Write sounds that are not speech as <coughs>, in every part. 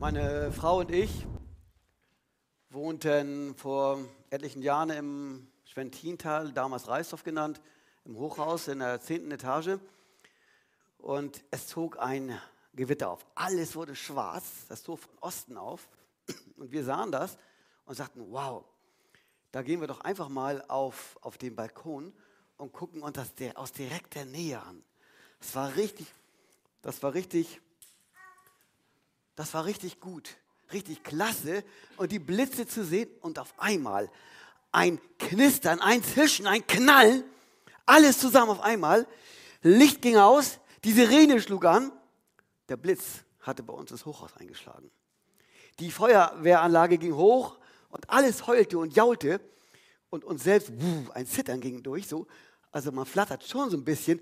Meine Frau und ich wohnten vor etlichen Jahren im Schwentintal, damals Reisdorf genannt, im Hochhaus in der zehnten Etage. Und es zog ein Gewitter auf. Alles wurde schwarz, das zog von Osten auf. Und wir sahen das und sagten, wow, da gehen wir doch einfach mal auf, auf den Balkon und gucken uns das aus direkter Nähe an. Das war richtig, das war richtig, das war richtig gut, richtig klasse. Und die Blitze zu sehen und auf einmal ein Knistern, ein Zischen, ein Knallen, alles zusammen auf einmal. Licht ging aus, die Sirene schlug an. Der Blitz hatte bei uns das Hochhaus eingeschlagen. Die Feuerwehranlage ging hoch und alles heulte und jaulte und uns selbst wuh, ein Zittern ging durch. So. Also man flattert schon so ein bisschen.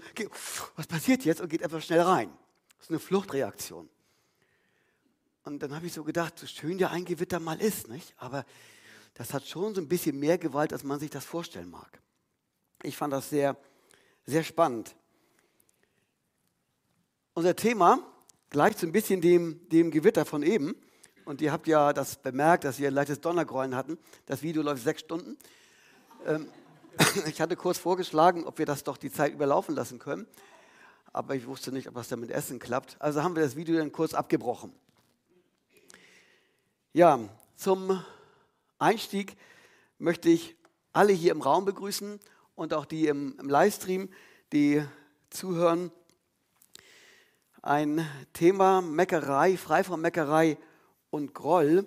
Was passiert jetzt? Und geht etwas schnell rein. Das ist eine Fluchtreaktion. Und dann habe ich so gedacht, so schön ja ein Gewitter mal ist, nicht? aber das hat schon so ein bisschen mehr Gewalt, als man sich das vorstellen mag. Ich fand das sehr, sehr spannend. Unser Thema gleicht so ein bisschen dem, dem Gewitter von eben. Und ihr habt ja das bemerkt, dass wir ein leichtes Donnergrollen hatten. Das Video läuft sechs Stunden. Ähm, <laughs> ich hatte kurz vorgeschlagen, ob wir das doch die Zeit überlaufen lassen können. Aber ich wusste nicht, ob das dann mit Essen klappt. Also haben wir das Video dann kurz abgebrochen. Ja, zum Einstieg möchte ich alle hier im Raum begrüßen und auch die im, im Livestream, die zuhören. Ein Thema Meckerei, frei von Meckerei und Groll.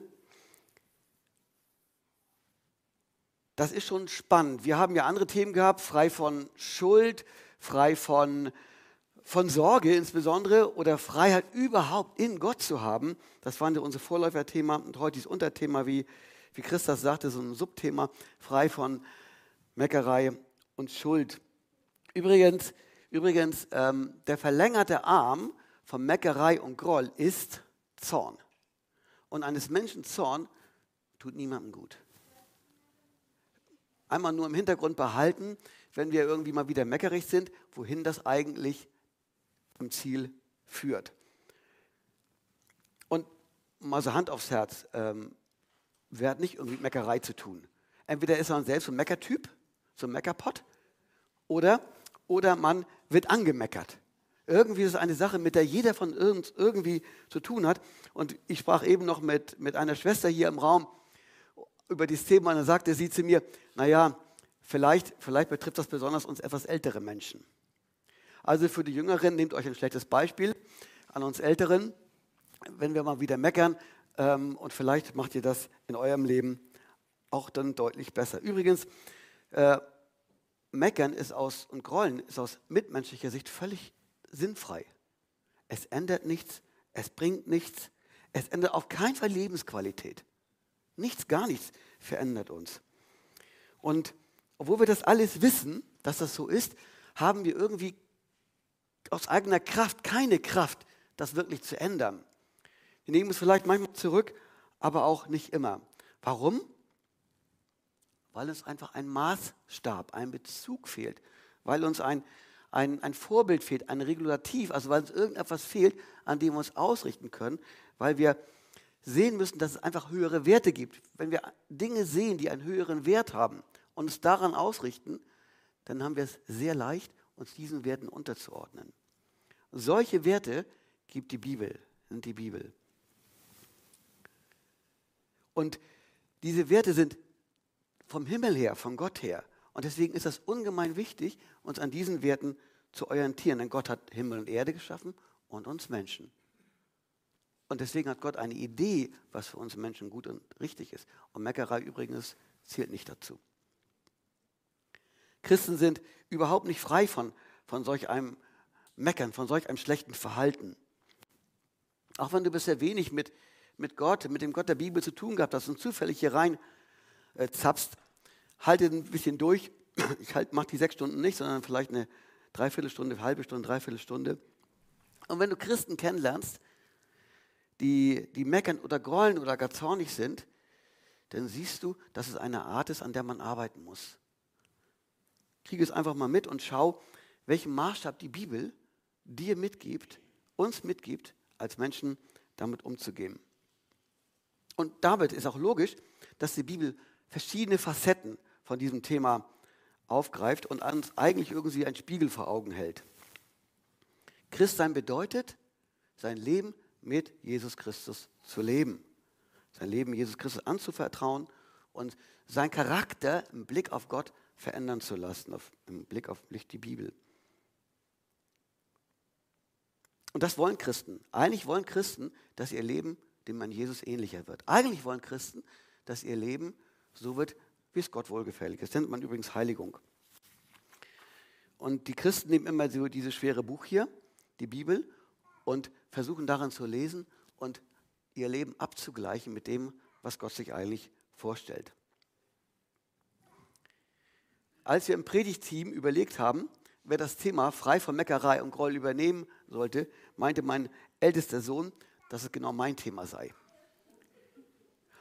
Das ist schon spannend. Wir haben ja andere Themen gehabt, frei von Schuld, frei von, von Sorge insbesondere oder Freiheit überhaupt in Gott zu haben. Das waren ja unsere Vorläuferthema und heute ist Unterthema, wie, wie Christus sagte, so ein Subthema, frei von Meckerei und Schuld. Übrigens, übrigens ähm, der verlängerte Arm von Meckerei und Groll ist Zorn. Und eines Menschen Zorn tut niemandem gut. Einmal nur im Hintergrund behalten, wenn wir irgendwie mal wieder meckerig sind, wohin das eigentlich im Ziel führt. Und mal so Hand aufs Herz, ähm, wer hat nicht irgendwie Meckerei zu tun? Entweder ist man selbst so ein Meckertyp, so ein Meckerpott, oder, oder man wird angemeckert. Irgendwie ist es eine Sache, mit der jeder von uns irgendwie zu tun hat. Und ich sprach eben noch mit, mit einer Schwester hier im Raum über dieses Thema und dann sagte sie zu mir, naja, vielleicht, vielleicht betrifft das besonders uns etwas ältere Menschen. Also für die Jüngeren, nehmt euch ein schlechtes Beispiel an uns Älteren, wenn wir mal wieder meckern ähm, und vielleicht macht ihr das in eurem Leben auch dann deutlich besser. Übrigens, äh, meckern ist aus und grollen ist aus mitmenschlicher Sicht völlig sinnfrei. Es ändert nichts, es bringt nichts, es ändert auf keinen Fall Lebensqualität. Nichts, gar nichts verändert uns. Und obwohl wir das alles wissen, dass das so ist, haben wir irgendwie aus eigener Kraft keine Kraft, das wirklich zu ändern. Wir nehmen es vielleicht manchmal zurück, aber auch nicht immer. Warum? Weil uns einfach ein Maßstab, ein Bezug fehlt, weil uns ein, ein, ein Vorbild fehlt, ein Regulativ, also weil uns irgendetwas fehlt, an dem wir uns ausrichten können, weil wir sehen müssen, dass es einfach höhere Werte gibt. Wenn wir Dinge sehen, die einen höheren Wert haben und uns daran ausrichten, dann haben wir es sehr leicht, uns diesen Werten unterzuordnen. Solche Werte gibt die Bibel, sind die Bibel. Und diese Werte sind vom Himmel her, von Gott her. Und deswegen ist das ungemein wichtig, uns an diesen Werten zu orientieren. Denn Gott hat Himmel und Erde geschaffen und uns Menschen. Und deswegen hat Gott eine Idee, was für uns Menschen gut und richtig ist. Und Meckerei übrigens zählt nicht dazu. Christen sind überhaupt nicht frei von, von solch einem Meckern, von solch einem schlechten Verhalten. Auch wenn du bisher wenig mit, mit Gott, mit dem Gott der Bibel zu tun gehabt hast und zufällig hier rein äh, zapst, halte ein bisschen durch. <clears throat> Ich halt, mache die sechs Stunden nicht, sondern vielleicht eine Dreiviertelstunde, halbe Stunde, Dreiviertelstunde. Und wenn du Christen kennenlernst, die, die meckern oder grollen oder gar zornig sind, dann siehst du, dass es eine Art ist, an der man arbeiten muss. Kriege es einfach mal mit und schau, welchen Maßstab die Bibel dir mitgibt, uns mitgibt, als Menschen damit umzugehen. Und damit ist auch logisch, dass die Bibel verschiedene Facetten von diesem Thema aufgreift und uns eigentlich irgendwie einen Spiegel vor Augen hält. Christsein bedeutet, sein Leben mit Jesus Christus zu leben, sein Leben Jesus Christus anzuvertrauen und sein Charakter im Blick auf Gott verändern zu lassen, auf, im Blick auf die Bibel. Und das wollen Christen. Eigentlich wollen Christen, dass ihr Leben dem man Jesus ähnlicher wird. Eigentlich wollen Christen, dass ihr Leben so wird, wie es Gott wohlgefällig ist. Das nennt man übrigens Heiligung. Und die Christen nehmen immer so dieses schwere Buch hier, die Bibel, und versuchen daran zu lesen und ihr Leben abzugleichen mit dem, was Gott sich eigentlich vorstellt. Als wir im Predigteam überlegt haben, wer das Thema frei von Meckerei und Groll übernehmen sollte, meinte mein ältester Sohn, dass es genau mein Thema sei.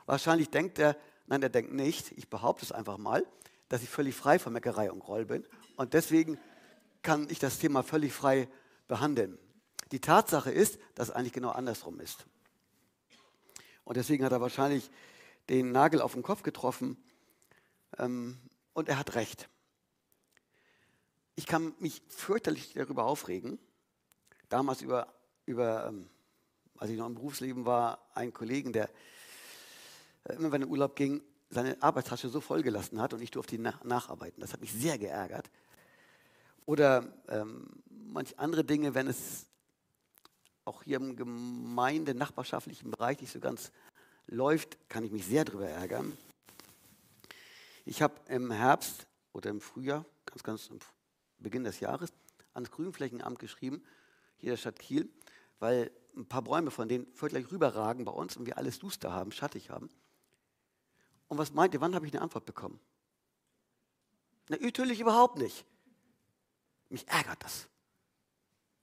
Wahrscheinlich denkt er, nein, er denkt nicht, ich behaupte es einfach mal, dass ich völlig frei von Meckerei und Groll bin und deswegen kann ich das Thema völlig frei behandeln. Die Tatsache ist, dass es eigentlich genau andersrum ist. Und deswegen hat er wahrscheinlich den Nagel auf den Kopf getroffen ähm, und er hat recht. Ich kann mich fürchterlich darüber aufregen, damals über, über ähm, als ich noch im Berufsleben war, einen Kollegen, der äh, immer wenn er in Urlaub ging, seine Arbeitstasche so vollgelassen hat und ich durfte ihn nach nacharbeiten. Das hat mich sehr geärgert. Oder ähm, manche andere Dinge, wenn es auch hier im Gemeinde-, nachbarschaftlichen Bereich nicht so ganz läuft, kann ich mich sehr darüber ärgern. Ich habe im Herbst oder im Frühjahr, ganz, ganz am Beginn des Jahres, ans Grünflächenamt geschrieben, hier der Stadt Kiel, weil ein paar Bäume von denen völlig rüberragen bei uns und wir alles duster haben, schattig haben. Und was meint ihr, wann habe ich eine Antwort bekommen? Na, natürlich überhaupt nicht. Mich ärgert das.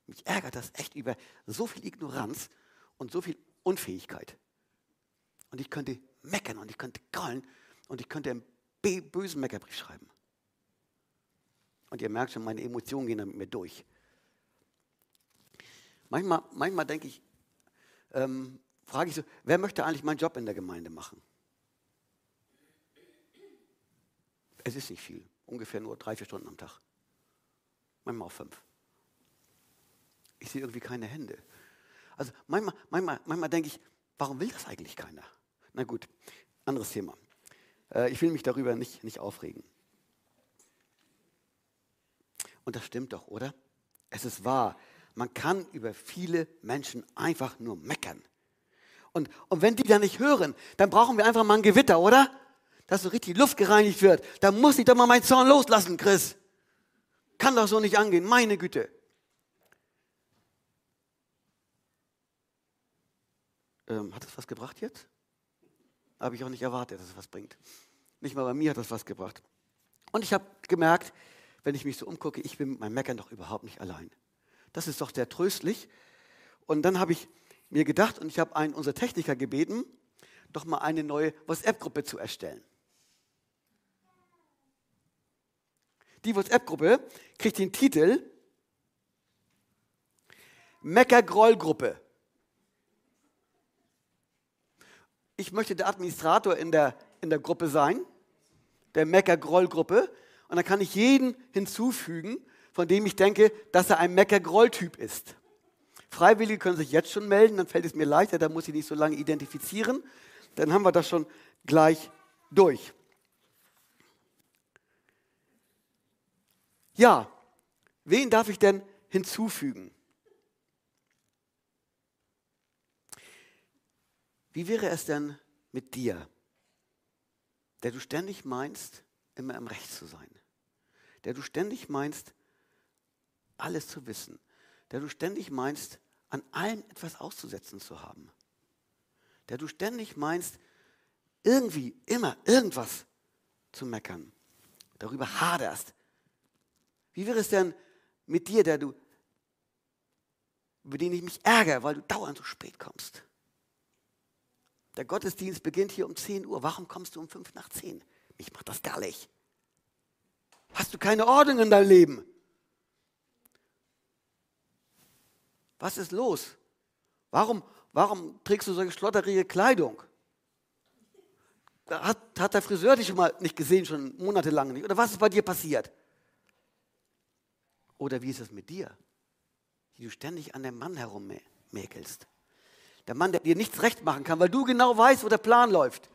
Mich ärgert das echt über so viel Ignoranz und so viel Unfähigkeit. Und ich könnte meckern und ich könnte grollen und ich könnte einen bösen Meckerbrief schreiben. Und ihr merkt schon, meine Emotionen gehen da mit mir durch. Manchmal, manchmal denke ich, ähm, frage ich so, wer möchte eigentlich meinen Job in der Gemeinde machen? Es ist nicht viel, ungefähr nur drei, vier Stunden am Tag. Manchmal auch fünf. Ich sehe irgendwie keine Hände. Also manchmal, manchmal, manchmal denke ich, warum will das eigentlich keiner? Na gut, anderes Thema. Äh, ich will mich darüber nicht, nicht aufregen. Und das stimmt doch, oder? Es ist wahr, man kann über viele Menschen einfach nur meckern. Und, und wenn die da nicht hören, dann brauchen wir einfach mal ein Gewitter, oder? Dass so richtig Luft gereinigt wird. Da muss ich doch mal meinen Zorn loslassen, Chris. Kann doch so nicht angehen, meine Güte. Ähm, hat das was gebracht jetzt? Habe ich auch nicht erwartet, dass es was bringt. Nicht mal bei mir hat das was gebracht. Und ich habe gemerkt, wenn ich mich so umgucke, ich bin mit meinem Meckern doch überhaupt nicht allein. Das ist doch sehr tröstlich. Und dann habe ich mir gedacht und ich habe einen unserer Techniker gebeten, doch mal eine neue WhatsApp-Gruppe zu erstellen. Die WhatsApp-Gruppe kriegt den Titel Mecker-Groll-Gruppe. Ich möchte der Administrator in der, in der Gruppe sein, der Mecker-Groll-Gruppe. Und dann kann ich jeden hinzufügen, von dem ich denke, dass er ein Mecker-Groll-Typ ist. Freiwillige können sich jetzt schon melden, dann fällt es mir leichter, da muss ich nicht so lange identifizieren. Dann haben wir das schon gleich durch. Ja, wen darf ich denn hinzufügen? Wie wäre es denn mit dir, der du ständig meinst, immer im Recht zu sein? Der du ständig meinst, alles zu wissen, der du ständig meinst, an allem etwas auszusetzen zu haben, der du ständig meinst, irgendwie, immer irgendwas zu meckern, darüber haderst. Wie wäre es denn mit dir, der du, über den ich mich ärgere, weil du dauernd so spät kommst? Der Gottesdienst beginnt hier um 10 Uhr. Warum kommst du um 5 nach 10? Ich mache das gar nicht. Hast du keine Ordnung in deinem Leben? Was ist los? Warum, warum trägst du solche schlotterige Kleidung? Hat, hat der Friseur dich schon mal nicht gesehen, schon monatelang nicht? Oder was ist bei dir passiert? Oder wie ist es mit dir? Die du ständig an dem Mann herummäkelst. Der Mann, der dir nichts recht machen kann, weil du genau weißt, wo der Plan läuft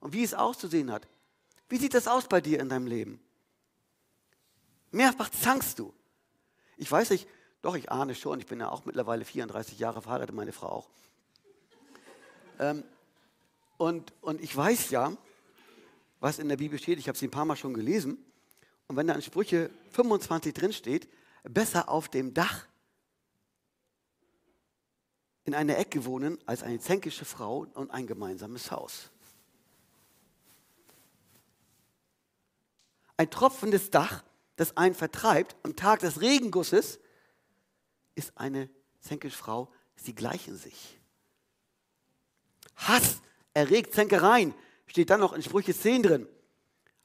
und wie es auszusehen hat. Wie sieht das aus bei dir in deinem Leben? Mehrfach zankst du. Ich weiß nicht, doch, ich ahne schon, ich bin ja auch mittlerweile 34 Jahre verheiratet, meine Frau auch. Ähm, und, und ich weiß ja, was in der Bibel steht, ich habe sie ein paar Mal schon gelesen. Und wenn da in Sprüche 25 drin steht, besser auf dem Dach in einer Ecke wohnen als eine zänkische Frau und ein gemeinsames Haus. Ein tropfendes Dach, das einen vertreibt am Tag des Regengusses, ist eine zänkische Frau, sie gleichen sich. Hass erregt Zänkereien, steht dann noch in Sprüche 10 drin.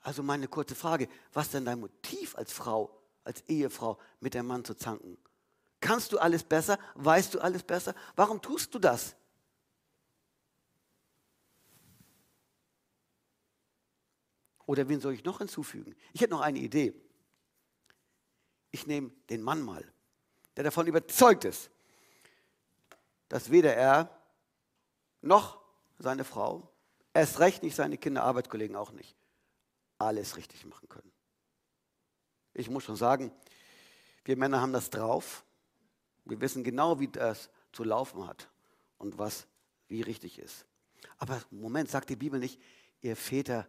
Also meine kurze Frage, was denn dein Motiv als Frau, als Ehefrau mit dem Mann zu zanken? Kannst du alles besser? Weißt du alles besser? Warum tust du das? Oder wen soll ich noch hinzufügen? Ich hätte noch eine Idee. Ich nehme den Mann mal, der davon überzeugt ist, dass weder er noch seine Frau, erst recht nicht seine Kinder, Arbeitskollegen auch nicht, alles richtig machen können. Ich muss schon sagen, wir Männer haben das drauf. Wir wissen genau, wie das zu laufen hat und was wie richtig ist. Aber Moment, sagt die Bibel nicht, ihr Väter,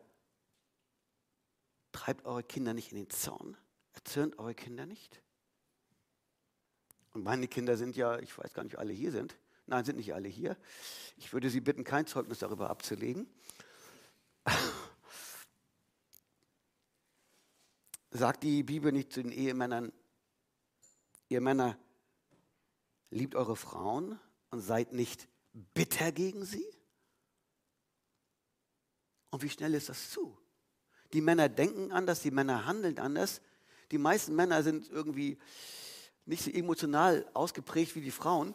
treibt eure Kinder nicht in den Zorn, erzürnt eure Kinder nicht. Und meine Kinder sind ja, ich weiß gar nicht, alle hier sind. Nein, sind nicht alle hier. Ich würde Sie bitten, kein Zeugnis darüber abzulegen. <laughs> Sagt die Bibel nicht zu den Ehemännern, ihr Männer, liebt eure Frauen und seid nicht bitter gegen sie? Und wie schnell ist das zu? Die Männer denken anders, die Männer handeln anders. Die meisten Männer sind irgendwie nicht so emotional ausgeprägt wie die Frauen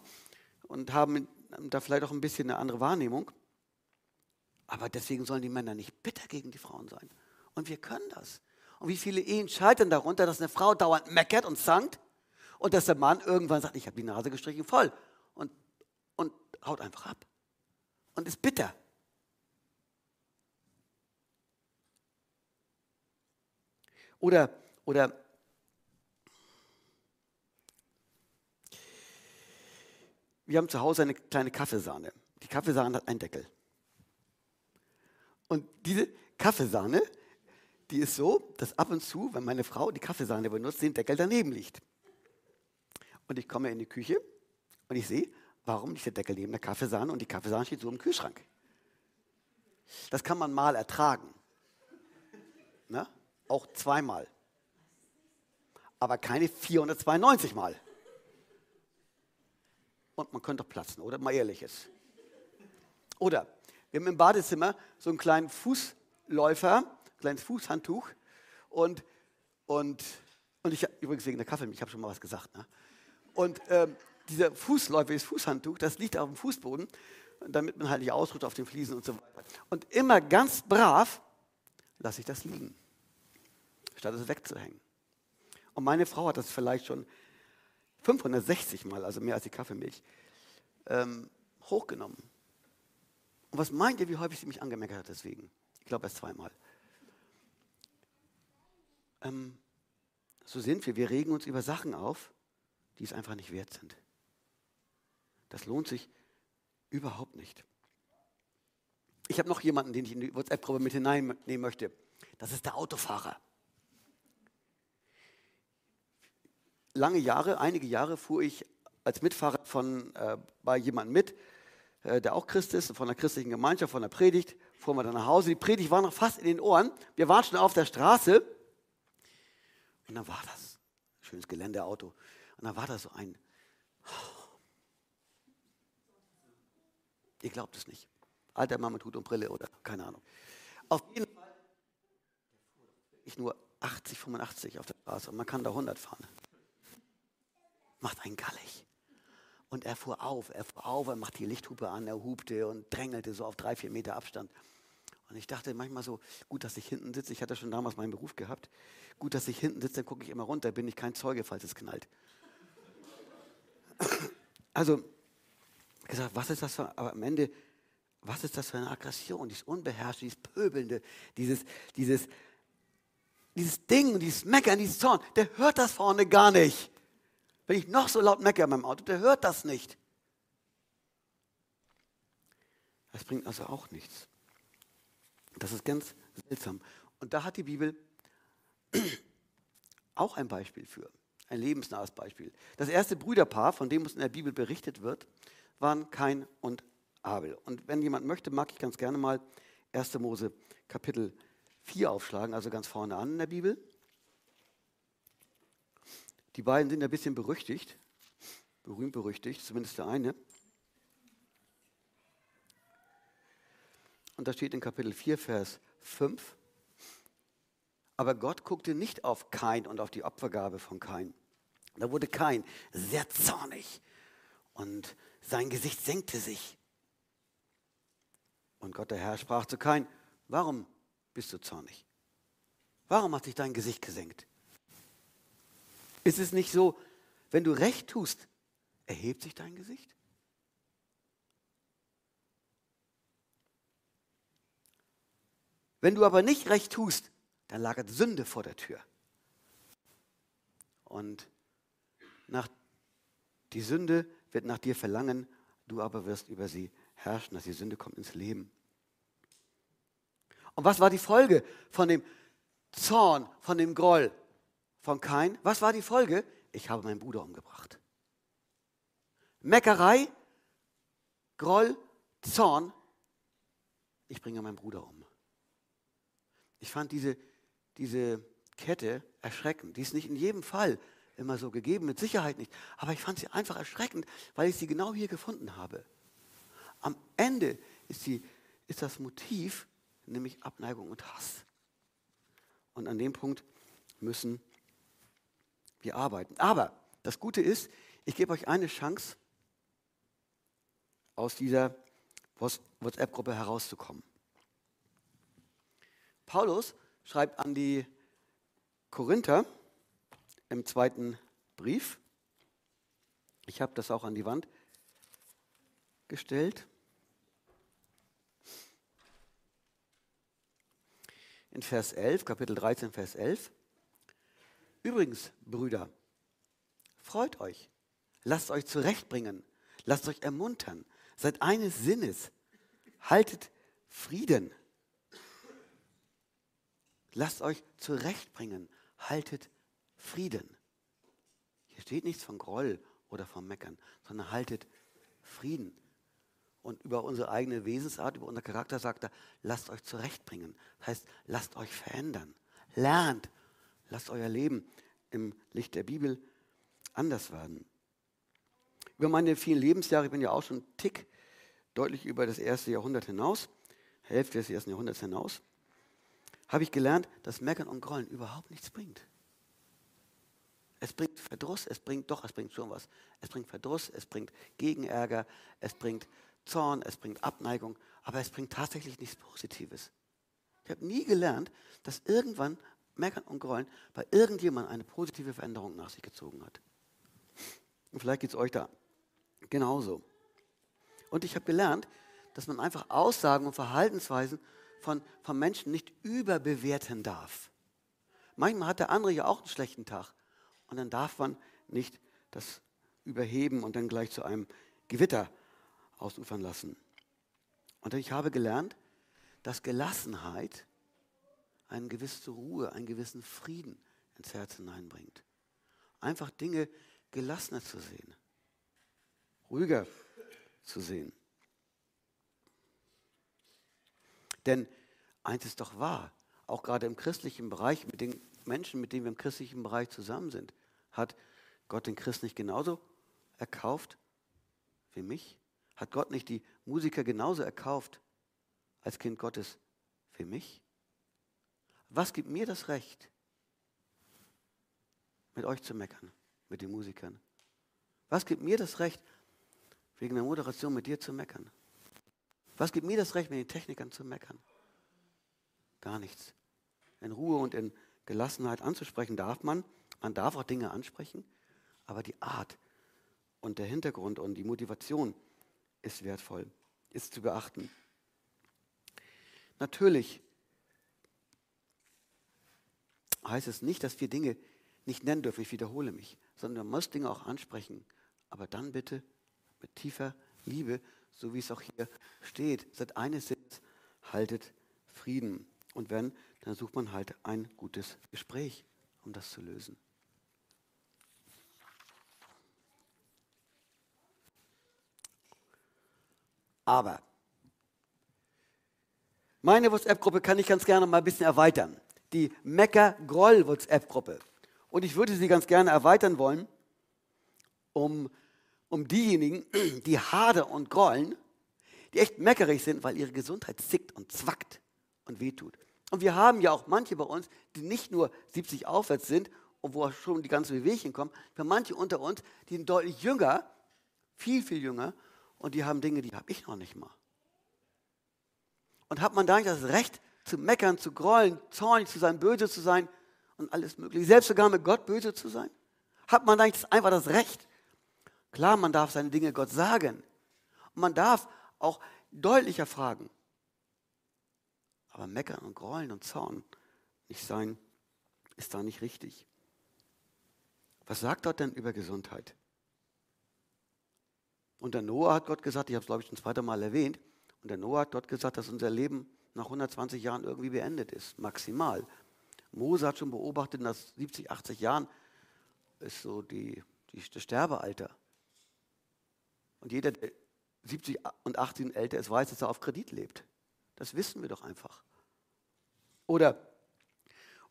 und haben da vielleicht auch ein bisschen eine andere Wahrnehmung. Aber deswegen sollen die Männer nicht bitter gegen die Frauen sein. Und wir können das. Und wie viele Ehen scheitern darunter, dass eine Frau dauernd meckert und zankt und dass der Mann irgendwann sagt, ich habe die Nase gestrichen voll und, und haut einfach ab und ist bitter. Oder, oder wir haben zu Hause eine kleine Kaffeesahne. Die Kaffeesahne hat einen Deckel. Und diese Kaffeesahne, die ist so, dass ab und zu, wenn meine Frau die Kaffeesahne benutzt, den Deckel daneben liegt. Und ich komme in die Küche und ich sehe, warum liegt der Deckel neben der Kaffeesahne und die Kaffeesahne steht so im Kühlschrank. Das kann man mal ertragen. Na? Auch zweimal. Aber keine 492 Mal. Und man könnte doch platzen, oder? Mal ehrliches. Oder wir haben im Badezimmer so einen kleinen Fußläufer, ein kleines Fußhandtuch. Und, und, und ich, übrigens wegen der Kaffee, ich habe schon mal was gesagt. Ne? Und ähm, dieser Fußläufer, dieses Fußhandtuch, das liegt auf dem Fußboden, damit man halt nicht ausruht auf den Fliesen und so weiter. Und immer ganz brav lasse ich das liegen, statt es wegzuhängen. Und meine Frau hat das vielleicht schon 560 Mal, also mehr als die Kaffeemilch, ähm, hochgenommen. Und was meint ihr, wie häufig sie mich angemeckert hat deswegen? Ich glaube erst zweimal. Ähm, so sind wir. Wir regen uns über Sachen auf, die es einfach nicht wert sind. Das lohnt sich überhaupt nicht. Ich habe noch jemanden, den ich in die WhatsApp-Gruppe mit hineinnehmen möchte. Das ist der Autofahrer. Lange Jahre, einige Jahre fuhr ich als Mitfahrer von, äh, bei jemandem mit, äh, der auch Christ ist, von der christlichen Gemeinschaft, von der Predigt, fuhren wir dann nach Hause. Die Predigt war noch fast in den Ohren. Wir waren schon auf der Straße. Und dann war das, schönes Geländeauto. Und dann war da so ein, ihr glaubt es nicht, alter Mann mit Hut und Brille oder keine Ahnung. Auf jeden Fall ich nur 80, 85 auf der Straße und man kann da 100 fahren. Macht einen gallig. Und er fuhr auf, er fuhr auf, er machte die Lichthupe an, er hupte und drängelte so auf drei, vier Meter Abstand. Und ich dachte manchmal so, gut, dass ich hinten sitze. Ich hatte schon damals meinen Beruf gehabt. Gut, dass ich hinten sitze, dann gucke ich immer runter, bin ich kein Zeuge, falls es knallt. <coughs> Also, gesagt, was ist das für, aber am Ende, was ist das für eine Aggression, dieses Unbeherrschte, dieses Pöbelnde, dieses, dieses, dieses Ding, dieses Meckern, dieses Zorn, der hört das vorne gar nicht. Wenn ich noch so laut meckere in meinem Auto, der hört das nicht. Das bringt also auch nichts. Das ist ganz seltsam. Und da hat die Bibel <clears throat> auch ein Beispiel für, ein lebensnahes Beispiel. Das erste Brüderpaar, von dem uns in der Bibel berichtet wird, waren Kain und Abel. Und wenn jemand möchte, mag ich ganz gerne mal 1. Mose Kapitel 4 aufschlagen, also ganz vorne an in der Bibel. Die beiden sind ein bisschen berüchtigt, berühmt berüchtigt, zumindest der eine. Und da steht in Kapitel 4, Vers 5. Aber Gott guckte nicht auf Kain und auf die Opfergabe von Kain. Da wurde Kain sehr zornig und sein Gesicht senkte sich. Und Gott der Herr sprach zu Kain, warum bist du zornig? Warum hat sich dein Gesicht gesenkt? Ist es nicht so, wenn du recht tust, erhebt sich dein Gesicht? Wenn du aber nicht recht tust, dann lagert Sünde vor der Tür. Und nach, die Sünde wird nach dir verlangen, du aber wirst über sie herrschen, dass die Sünde kommt ins Leben. Und was war die Folge von dem Zorn, von dem Groll von Kain? Was war die Folge? Ich habe meinen Bruder umgebracht. Meckerei, Groll, Zorn, ich bringe meinen Bruder um. Ich fand diese, diese Kette erschreckend. Die ist nicht in jedem Fall immer so gegeben, mit Sicherheit nicht. Aber ich fand sie einfach erschreckend, weil ich sie genau hier gefunden habe. Am Ende ist, die, ist das Motiv nämlich Abneigung und Hass. Und an dem Punkt müssen wir arbeiten. Aber das Gute ist, ich gebe euch eine Chance, aus dieser WhatsApp-Gruppe herauszukommen. Paulus schreibt an die Korinther im zweiten Brief, ich habe das auch an die Wand gestellt, in Vers 11, Kapitel 13, Vers 11. Übrigens, Brüder, freut euch, lasst euch zurechtbringen, lasst euch ermuntern, seid eines Sinnes, haltet Frieden Lasst euch zurechtbringen. Haltet Frieden. Hier steht nichts von Groll oder vom Meckern, sondern haltet Frieden. Und über unsere eigene Wesensart, über unser Charakter sagt er, lasst euch zurechtbringen. Das heißt, lasst euch verändern. Lernt. Lasst euer Leben im Licht der Bibel anders werden. Über meine vielen Lebensjahre, ich bin ja auch schon einen Tick deutlich über das erste Jahrhundert hinaus, Hälfte des ersten Jahrhunderts hinaus, habe ich gelernt, dass Meckern und Grollen überhaupt nichts bringt. Es bringt Verdruss, es bringt doch, es bringt schon was. Es bringt Verdruss, es bringt Gegenärger, es bringt Zorn, es bringt Abneigung, aber es bringt tatsächlich nichts Positives. Ich habe nie gelernt, dass irgendwann Meckern und Grollen bei irgendjemandem eine positive Veränderung nach sich gezogen hat. Und vielleicht geht es euch da genauso. Und ich habe gelernt, dass man einfach Aussagen und Verhaltensweisen von, von Menschen nicht überbewerten darf. Manchmal hat der andere ja auch einen schlechten Tag. Und dann darf man nicht das überheben und dann gleich zu einem Gewitter ausufern lassen. Und ich habe gelernt, dass Gelassenheit eine gewisse Ruhe, einen gewissen Frieden ins Herz hineinbringt. Einfach Dinge gelassener zu sehen, ruhiger zu sehen. Denn eins ist doch wahr, auch gerade im christlichen Bereich, mit den Menschen, mit denen wir im christlichen Bereich zusammen sind, hat Gott den Christ nicht genauso erkauft wie mich? Hat Gott nicht die Musiker genauso erkauft als Kind Gottes wie mich? Was gibt mir das Recht, mit euch zu meckern, mit den Musikern? Was gibt mir das Recht, wegen der Moderation mit dir zu meckern? Was gibt mir das Recht, mit den Technikern zu meckern? gar nichts. In Ruhe und in Gelassenheit anzusprechen darf man. Man darf auch Dinge ansprechen, aber die Art und der Hintergrund und die Motivation ist wertvoll, ist zu beachten. Natürlich heißt es nicht, dass wir Dinge nicht nennen dürfen, ich wiederhole mich, sondern man muss Dinge auch ansprechen. Aber dann bitte mit tiefer Liebe, so wie es auch hier steht. Seid eines Sinnes, haltet Frieden. Und wenn, dann sucht man halt ein gutes Gespräch, um das zu lösen. Aber meine WhatsApp-Gruppe kann ich ganz gerne mal ein bisschen erweitern. Die Mecker-Groll-WhatsApp-Gruppe. Und ich würde sie ganz gerne erweitern wollen, um, um diejenigen, <clears throat> die hadern und grollen, die echt meckerig sind, weil ihre Gesundheit zickt und zwackt und wehtut. Und wir haben ja auch manche bei uns, die nicht nur 70 aufwärts sind und wo schon die ganzen Bewegchen kommen. Wir haben manche unter uns, die sind deutlich jünger, viel, viel jünger und die haben Dinge, die habe ich noch nicht mal. Und hat man da nicht das Recht zu meckern, zu grollen, zornig zu sein, böse zu sein und alles Mögliche, selbst sogar mit Gott böse zu sein? Hat man nicht einfach das Recht? Klar, man darf seine Dinge Gott sagen. Und man darf auch deutlicher fragen. Aber meckern und grollen und zorn nicht sein, ist da nicht richtig. Was sagt Gott denn über Gesundheit? Und der Noah hat Gott gesagt, ich habe es glaube ich ein zweites Mal erwähnt, und der Noah hat Gott gesagt, dass unser Leben nach 120 Jahren irgendwie beendet ist, maximal. Mose hat schon beobachtet, nach 70, 80 Jahren ist so die, die, das Sterbealter. Und jeder, der 70 und 18 älter ist, weiß, dass er auf Kredit lebt. Das wissen wir doch einfach. Oder,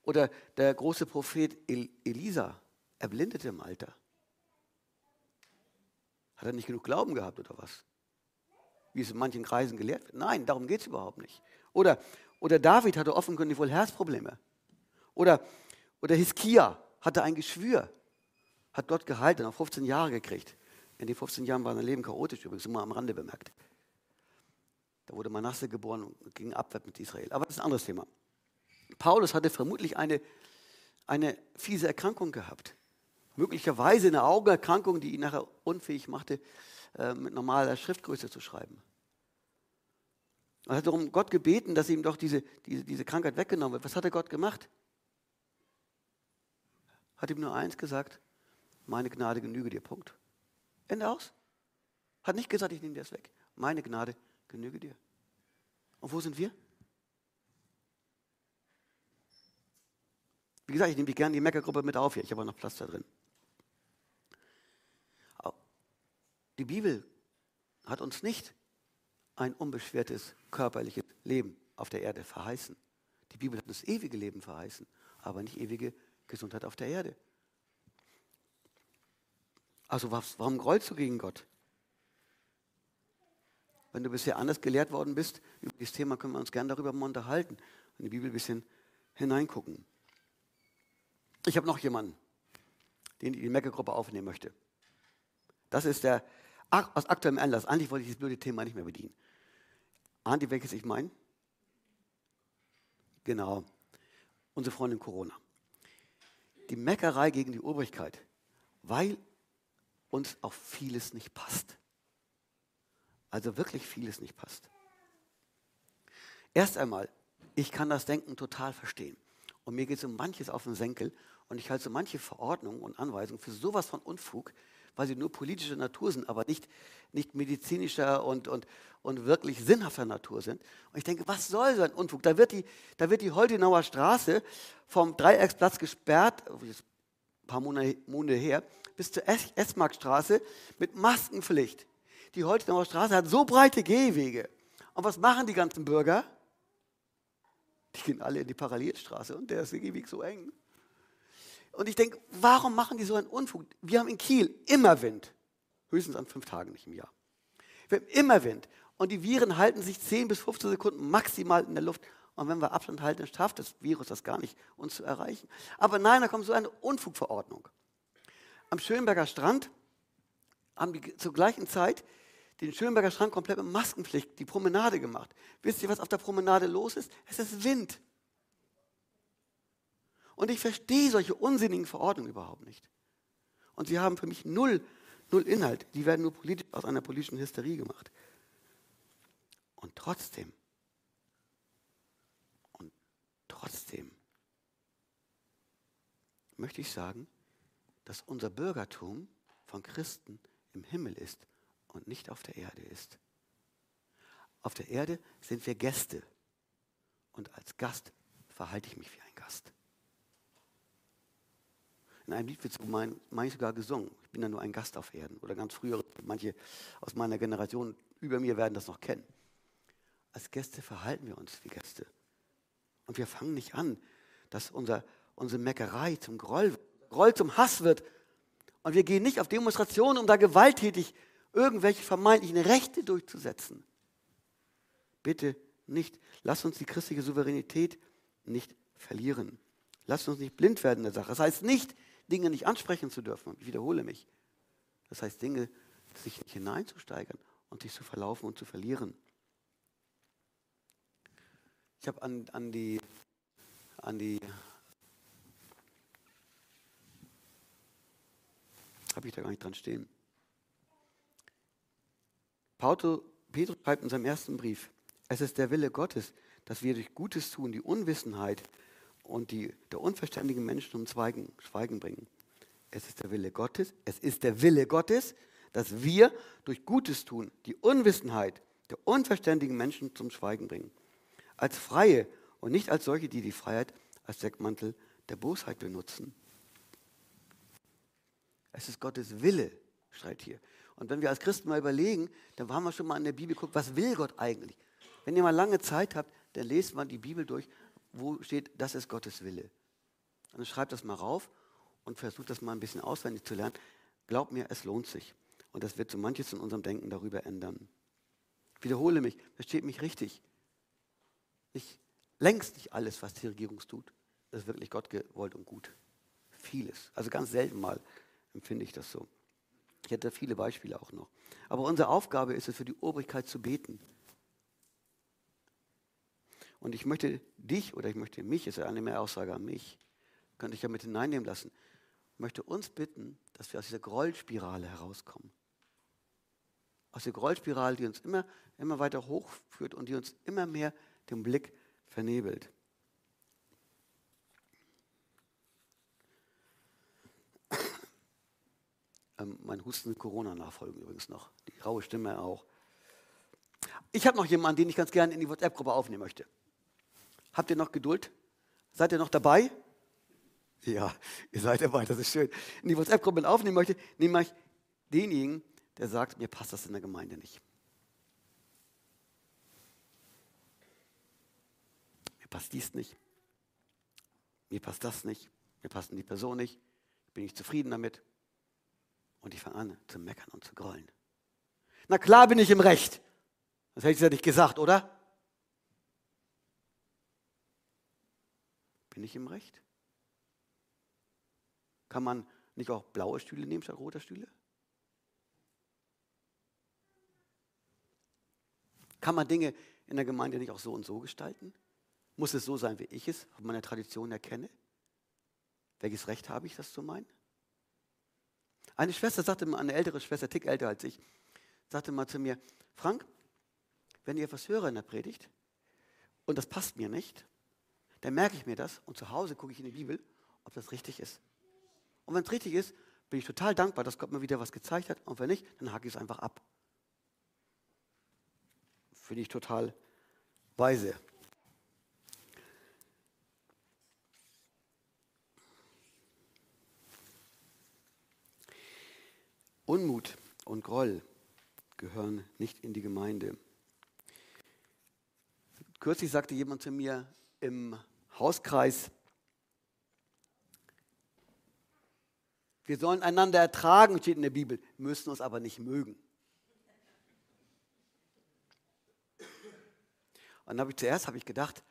oder der große Prophet Elisa, er blindete im Alter. Hat er nicht genug Glauben gehabt oder was? Wie es in manchen Kreisen gelehrt wird. Nein, darum geht es überhaupt nicht. Oder, oder David hatte offenkundig wohl Herzprobleme. Oder, oder Hiskia hatte ein Geschwür, hat Gott geheilt und auf 15 Jahre gekriegt. In den 15 Jahren war sein Leben chaotisch, übrigens immer am Rande bemerkt. Da wurde Manasse geboren und ging abwärts mit Israel. Aber das ist ein anderes Thema. Paulus hatte vermutlich eine, eine fiese Erkrankung gehabt. Möglicherweise eine Augenerkrankung, die ihn nachher unfähig machte, äh, mit normaler Schriftgröße zu schreiben. Er hat darum Gott gebeten, dass ihm doch diese, diese, diese Krankheit weggenommen wird. Was hat er Gott gemacht? Hat ihm nur eins gesagt, meine Gnade genüge dir, Punkt. Ende aus. Hat nicht gesagt, ich nehme dir das weg. Meine Gnade genüge dir. Und wo sind wir? Wie gesagt, ich nehme die gerne die Meckergruppe mit auf hier. Ich habe auch noch Platz da drin. Die Bibel hat uns nicht ein unbeschwertes körperliches Leben auf der Erde verheißen. Die Bibel hat uns ewige Leben verheißen, aber nicht ewige Gesundheit auf der Erde. Also was, warum grollst du gegen Gott? Wenn du bisher anders gelehrt worden bist, über dieses Thema können wir uns gerne darüber mal unterhalten, in die Bibel ein bisschen hineingucken. Ich habe noch jemanden, den ich in die Meckergruppe aufnehmen möchte. Das ist der aus aktuellem Anlass. Eigentlich wollte ich das blöde Thema nicht mehr bedienen. Ahnt ihr, welches ich meine? Genau. Unsere Freundin Corona. Die Meckerei gegen die Obrigkeit, weil uns auch vieles nicht passt. Also wirklich vieles nicht passt. Erst einmal, ich kann das Denken total verstehen. Und mir geht um manches auf den Senkel. Und ich halte so manche Verordnungen und Anweisungen für sowas von Unfug, weil sie nur politischer Natur sind, aber nicht, nicht medizinischer und, und, und wirklich sinnhafter Natur sind. Und ich denke, was soll so ein Unfug? Da wird die, da wird die Holtenauer Straße vom Dreiecksplatz gesperrt, ein paar Monate, her, bis zur S-Marktstraße mit Maskenpflicht. Die Holtenauer Straße hat so breite Gehwege. Und was machen die ganzen Bürger? Die gehen alle in die Parallelstraße und der ist Gehweg so eng. Und ich denke, warum machen die so einen Unfug? Wir haben in Kiel immer Wind. Höchstens an fünf Tagen nicht im Jahr. Wir haben immer Wind. Und die Viren halten sich 10 bis 15 Sekunden maximal in der Luft. Und wenn wir Abstand halten, dann schafft das Virus das gar nicht, uns zu erreichen. Aber nein, da kommt so eine Unfugverordnung. Am Schönberger Strand haben die zur gleichen Zeit den Schönberger Strand komplett mit Maskenpflicht, die Promenade gemacht. Wisst ihr, was auf der Promenade los ist? Es ist Wind. Und ich verstehe solche unsinnigen Verordnungen überhaupt nicht. Und sie haben für mich null, null Inhalt. Die werden nur politisch, aus einer politischen Hysterie gemacht. Und trotzdem, und trotzdem möchte ich sagen, dass unser Bürgertum von Christen im Himmel ist und nicht auf der Erde ist. Auf der Erde sind wir Gäste und als Gast verhalte ich mich wie ein Gast. In einem Lied wird so mein, mein sogar gesungen. Ich bin ja nur ein Gast auf Erden. Oder ganz früher, manche aus meiner Generation über mir werden das noch kennen. Als Gäste verhalten wir uns wie Gäste. Und wir fangen nicht an, dass unser, unsere Meckerei zum Groll, Groll zum Hass wird. Und wir gehen nicht auf Demonstrationen, um da gewalttätig irgendwelche vermeintlichen Rechte durchzusetzen. Bitte nicht. Lass uns die christliche Souveränität nicht verlieren. Lass uns nicht blind werden in der Sache. Das heißt nicht, Dinge nicht ansprechen zu dürfen. Ich wiederhole mich. Das heißt, Dinge sich nicht hineinzusteigern und sich zu verlaufen und zu verlieren. Ich habe an, an die, an die habe ich da gar nicht dran stehen. Petrus schreibt in seinem ersten Brief, es ist der Wille Gottes, dass wir durch Gutes tun die Unwissenheit und die, der unverständigen Menschen zum Schweigen, Schweigen bringen. Es ist der Wille Gottes, es ist der Wille Gottes, dass wir durch Gutes tun die Unwissenheit der unverständigen Menschen zum Schweigen bringen. Als Freie und nicht als solche, die die Freiheit als Deckmantel der Bosheit benutzen. Es ist Gottes Wille, schreit hier. Und wenn wir als Christen mal überlegen, dann haben wir schon mal in der Bibel geguckt, was will Gott eigentlich? Wenn ihr mal lange Zeit habt, dann lest mal die Bibel durch, wo steht, das ist Gottes Wille. Dann schreibt das mal rauf und versucht das mal ein bisschen auswendig zu lernen. Glaubt mir, es lohnt sich. Und das wird so manches in unserem Denken darüber ändern. Wiederhole mich, versteht mich richtig. Nicht, längst nicht alles, was die Regierung tut, ist wirklich Gott gewollt und gut. Vieles. Also ganz selten mal empfinde ich das so. Ich hätte viele Beispiele auch noch. Aber unsere Aufgabe ist es, für die Obrigkeit zu beten. Und ich möchte dich oder ich möchte mich, ist ja eine mehr Aussage an mich, könnte ich ja mit hineinnehmen lassen, möchte uns bitten, dass wir aus dieser Grollspirale herauskommen. Aus der Grollspirale, die uns immer, immer weiter hochführt und die uns immer mehr den Blick vernebelt. <coughs> Ähm, mein Husten Corona-Nachfolgen übrigens noch. Die raue Stimme auch. Ich habe noch jemanden, den ich ganz gerne in die WhatsApp-Gruppe aufnehmen möchte. Habt ihr noch Geduld? Seid ihr noch dabei? Ja, ihr seid dabei, das ist schön. In die WhatsApp-Gruppe aufnehmen möchte, nehme ich denjenigen, der sagt, mir passt das in der Gemeinde nicht. Mir passt dies nicht. Mir passt das nicht. Mir passt die Person nicht. Bin ich zufrieden damit. Und ich fange an zu meckern und zu grollen. Na klar bin ich im Recht. Das hätte ich ja nicht gesagt, oder? Bin ich im Recht? Kann man nicht auch blaue Stühle nehmen statt roter Stühle? Kann man Dinge in der Gemeinde nicht auch so und so gestalten? Muss es so sein, wie ich es von meiner Tradition erkenne? Welches Recht habe ich, das zu meinen? Eine Schwester sagte mal, eine ältere Schwester, tick älter als ich, sagte mal zu mir, Frank, wenn ihr etwas höre in der Predigt und das passt mir nicht, dann merke ich mir das und zu Hause gucke ich in die Bibel, ob das richtig ist. Und wenn es richtig ist, bin ich total dankbar, dass Gott mir wieder was gezeigt hat. Und wenn nicht, dann hake ich es einfach ab. Finde ich total weise. Unmut und Groll gehören nicht in die Gemeinde. Kürzlich sagte jemand zu mir im Hauskreis, wir sollen einander ertragen, steht in der Bibel, müssen uns aber nicht mögen. Und dann habe ich zuerst habe ich gedacht,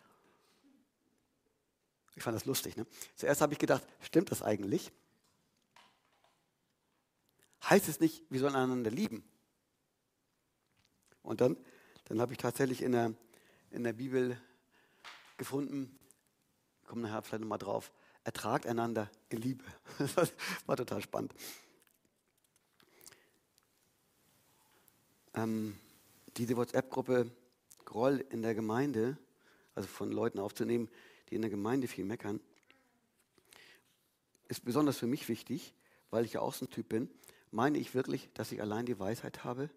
ich fand das lustig, ne? Zuerst habe ich gedacht, stimmt das eigentlich? Heißt es nicht, wir sollen einander lieben? Und dann, dann habe ich tatsächlich in der, in der Bibel gefunden, ich komme nachher vielleicht nochmal drauf, ertragt einander in Liebe. <laughs> Das war total spannend. Ähm, diese WhatsApp-Gruppe Groll in der Gemeinde, also von Leuten aufzunehmen, die in der Gemeinde viel meckern, ist besonders für mich wichtig, weil ich ja auch so ein Typ bin. Meine ich wirklich, dass ich allein die Weisheit habe?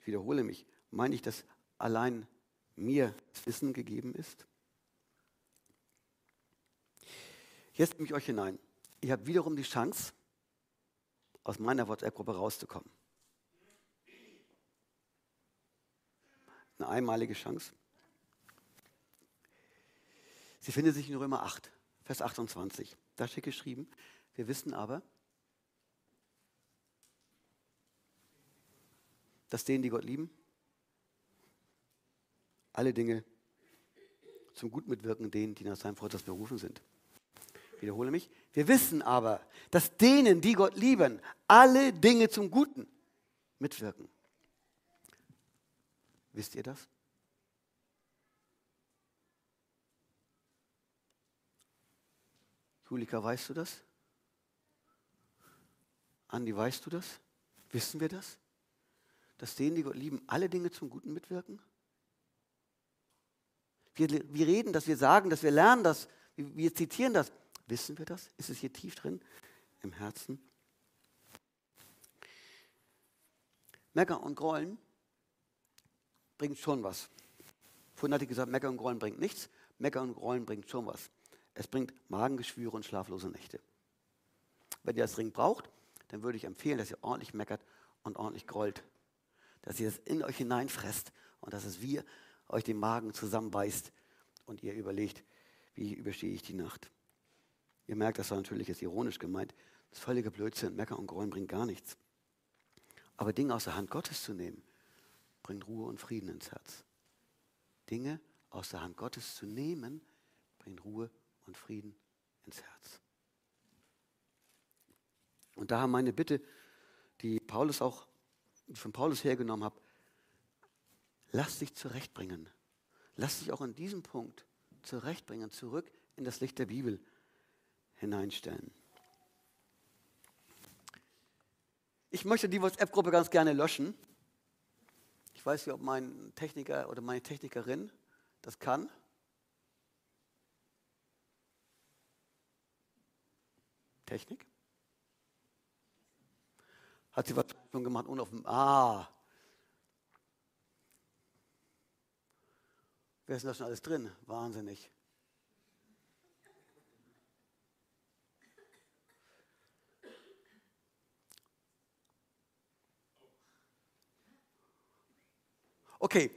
Ich wiederhole mich. Meine ich, dass allein mir das Wissen gegeben ist? Jetzt nehme ich euch hinein. Ich habe wiederum die Chance, aus meiner WhatsApp-Gruppe rauszukommen. Eine einmalige Chance. Sie findet sich in Römer 8, Vers 28. Da steht geschrieben, wir wissen aber, dass denen, die Gott lieben, alle Dinge zum Gut mitwirken, denen, die nach seinem Vorsatz berufen sind. Wiederhole mich. Wir wissen aber, dass denen, die Gott lieben, alle Dinge zum Guten mitwirken. Wisst ihr das? Julika, weißt du das? Andi, weißt du das? Wissen wir das? Dass denen, die Gott lieben, alle Dinge zum Guten mitwirken? Wir, wir reden das, wir sagen das, wir lernen das, wir, wir zitieren das. Wissen wir das? Ist es hier tief drin im Herzen? Meckern und Grollen bringt schon was. Vorhin hatte ich gesagt, Meckern und Grollen bringt nichts. Meckern und Grollen bringt schon was. Es bringt Magengeschwüre und schlaflose Nächte. Wenn ihr das dringend braucht, dann würde ich empfehlen, dass ihr ordentlich meckert und ordentlich grollt. Dass ihr das in euch hineinfresst und dass es wie euch den Magen zusammenbeißt und ihr überlegt, wie überstehe ich die Nacht. Ihr merkt, das war natürlich jetzt ironisch gemeint. Das ist völlige Blödsinn. Meckern und Grollen bringt gar nichts. Aber Dinge aus der Hand Gottes zu nehmen, bringt Ruhe und Frieden ins Herz. Dinge aus der Hand Gottes zu nehmen, bringt Ruhe und Frieden ins Herz. Und daher meine Bitte, die Paulus auch von Paulus hergenommen habe, lass dich zurechtbringen. Lass dich auch an diesem Punkt zurechtbringen, zurück in das Licht der Bibel hineinstellen. Ich möchte die WhatsApp-Gruppe ganz gerne löschen. Ich weiß nicht, ob mein Techniker oder meine Technikerin das kann. Technik? Hat sie was schon gemacht ohne auf dem. Ah. Wer ist denn da schon alles drin? Wahnsinnig. Okay.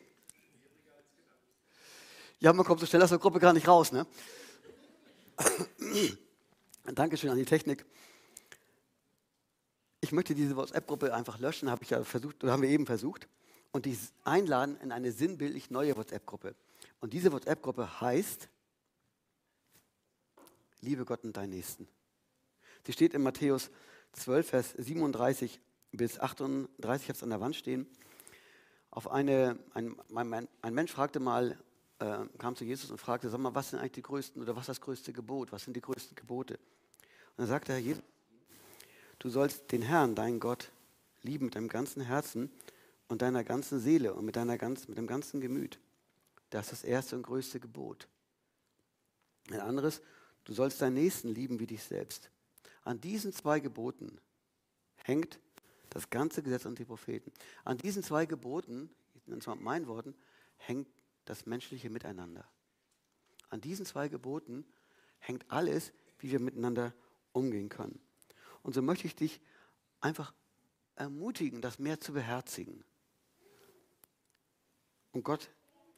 Ja, man kommt so schnell aus der Gruppe gar nicht raus, ne? <coughs> Dankeschön an die Technik. Ich möchte diese WhatsApp-Gruppe einfach löschen, habe ich ja versucht, haben wir eben versucht, und die einladen in eine sinnbildlich neue WhatsApp-Gruppe. Und diese WhatsApp-Gruppe heißt Liebe Gott und deinen Nächsten. Sie steht in Matthäus 12, Vers 37 bis 38, ich habe es an der Wand stehen auf eine, ein, ein, ein Mensch fragte mal, äh, kam zu Jesus und fragte, sag mal, was sind eigentlich die größten oder was ist das größte Gebot? Was sind die größten Gebote? Und dann sagte Herr Jesus, du sollst den Herrn, deinen Gott, lieben mit deinem ganzen Herzen und deiner ganzen Seele und mit, deiner ganz, mit dem ganzen Gemüt. Das ist das erste und größte Gebot. Ein anderes, du sollst deinen Nächsten lieben wie dich selbst. An diesen zwei Geboten hängt das ganze Gesetz und die Propheten. An diesen zwei Geboten, es mal meinen Worten, hängt das menschliche Miteinander. An diesen zwei Geboten hängt alles, wie wir miteinander umgehen können. Und so möchte ich dich einfach ermutigen, das mehr zu beherzigen. Und Gott,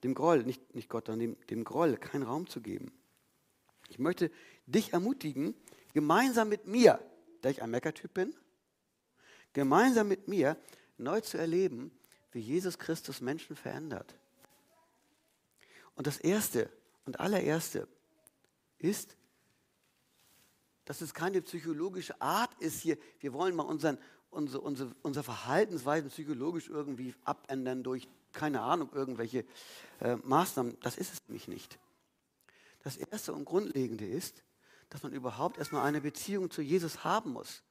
dem Groll, nicht, nicht Gott, sondern dem, dem Groll keinen Raum zu geben. Ich möchte dich ermutigen, gemeinsam mit mir, da ich ein Meckertyp bin, gemeinsam mit mir neu zu erleben, wie Jesus Christus Menschen verändert. Und das Erste und allererste ist, dass es keine psychologische Art ist hier, wir wollen mal unseren, unsere, unsere, unsere Verhaltensweisen psychologisch irgendwie abändern durch, keine Ahnung, irgendwelche äh, Maßnahmen. Das ist es nämlich nicht. Das Erste und Grundlegende ist, dass man überhaupt erstmal eine Beziehung zu Jesus haben muss.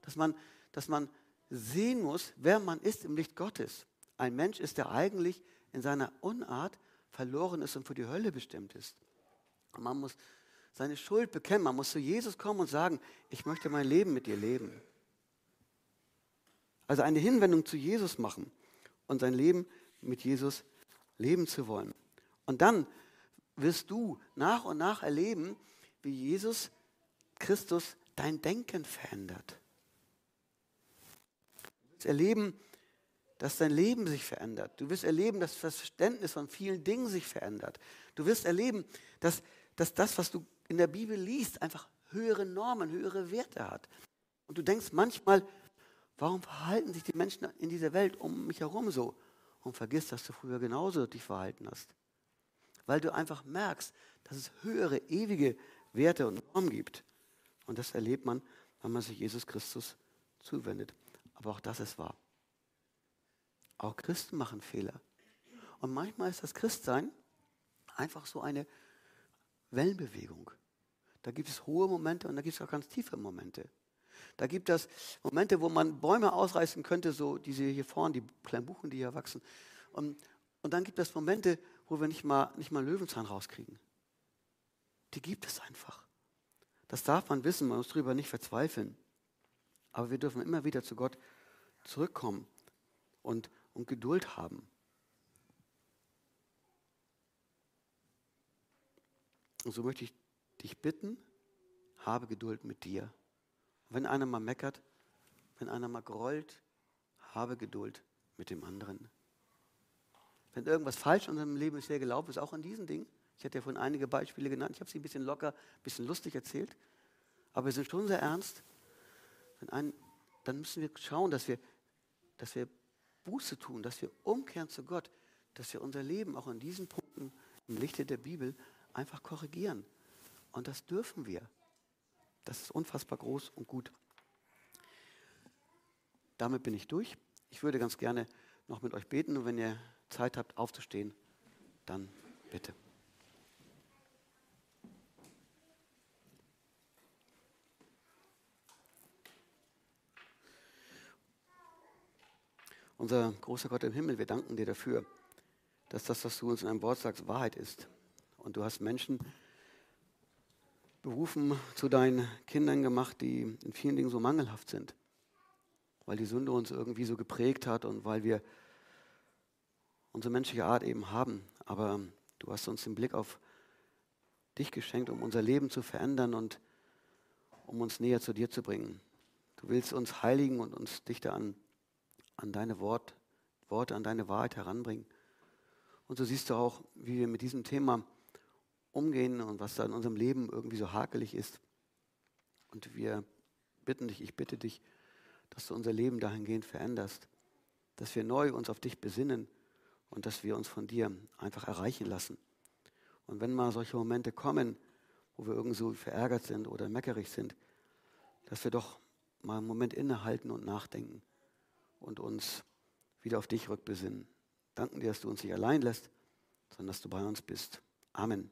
Dass man, dass man sehen muss, wer man ist im Licht Gottes. Ein Mensch ist, der eigentlich in seiner Unart verloren ist und für die Hölle bestimmt ist. Und man muss seine Schuld bekennen. Man muss zu Jesus kommen und sagen, ich möchte mein Leben mit dir leben. Also eine Hinwendung zu Jesus machen und sein Leben mit Jesus leben zu wollen. Und dann wirst du nach und nach erleben, wie Jesus Christus dein Denken verändert. Wirst erleben, dass dein Leben sich verändert. Du wirst erleben, dass das Verständnis von vielen Dingen sich verändert. Du wirst erleben, dass, dass das, was du in der Bibel liest, einfach höhere Normen, höhere Werte hat. Und du denkst manchmal, warum verhalten sich die Menschen in dieser Welt um mich herum so? Und vergisst, dass du früher genauso dich verhalten hast. Weil du einfach merkst, dass es höhere, ewige Werte und Normen gibt. Und das erlebt man, wenn man sich Jesus Christus zuwendet. Aber auch das ist wahr. Auch Christen machen Fehler. Und manchmal ist das Christsein einfach so eine Wellenbewegung. Da gibt es hohe Momente und da gibt es auch ganz tiefe Momente. Da gibt es Momente, wo man Bäume ausreißen könnte, so diese hier vorne, die kleinen Buchen, die hier wachsen. Und, und dann gibt es Momente, wo wir nicht mal, nicht mal Löwenzahn rauskriegen. Die gibt es einfach. Das darf man wissen, man muss darüber nicht verzweifeln. Aber wir dürfen immer wieder zu Gott zurückkommen und, und Geduld haben. Und so möchte ich dich bitten, habe Geduld mit dir. Wenn einer mal meckert, wenn einer mal grollt, habe Geduld mit dem anderen. Wenn irgendwas falsch in unserem Leben bisher gelaufen ist, auch an diesen Dingen, ich hatte ja vorhin einige Beispiele genannt, ich habe sie ein bisschen locker, ein bisschen lustig erzählt, aber wir sind schon sehr ernst. Ein, dann müssen wir schauen, dass wir, dass wir Buße tun, dass wir umkehren zu Gott, dass wir unser Leben auch an diesen Punkten im Lichte der Bibel einfach korrigieren. Und das dürfen wir. Das ist unfassbar groß und gut. Damit bin ich durch. Ich würde ganz gerne noch mit euch beten und wenn ihr Zeit habt aufzustehen, dann bitte. Unser großer Gott im Himmel, wir danken dir dafür, dass das, was du uns in einem Wort sagst, Wahrheit ist. Und du hast Menschen berufen, zu deinen Kindern gemacht, die in vielen Dingen so mangelhaft sind, weil die Sünde uns irgendwie so geprägt hat und weil wir unsere menschliche Art eben haben. Aber du hast uns den Blick auf dich geschenkt, um unser Leben zu verändern und um uns näher zu dir zu bringen. Du willst uns heiligen und uns dichter an an deine Wort, Worte, an deine Wahrheit heranbringen. Und so siehst du auch, wie wir mit diesem Thema umgehen und was da in unserem Leben irgendwie so hakelig ist. Und wir bitten dich, ich bitte dich, dass du unser Leben dahingehend veränderst, dass wir neu uns auf dich besinnen und dass wir uns von dir einfach erreichen lassen. Und wenn mal solche Momente kommen, wo wir irgendwie so verärgert sind oder meckerig sind, dass wir doch mal einen Moment innehalten und nachdenken und uns wieder auf dich rückbesinnen. Danken dir, dass du uns nicht allein lässt, sondern dass du bei uns bist. Amen.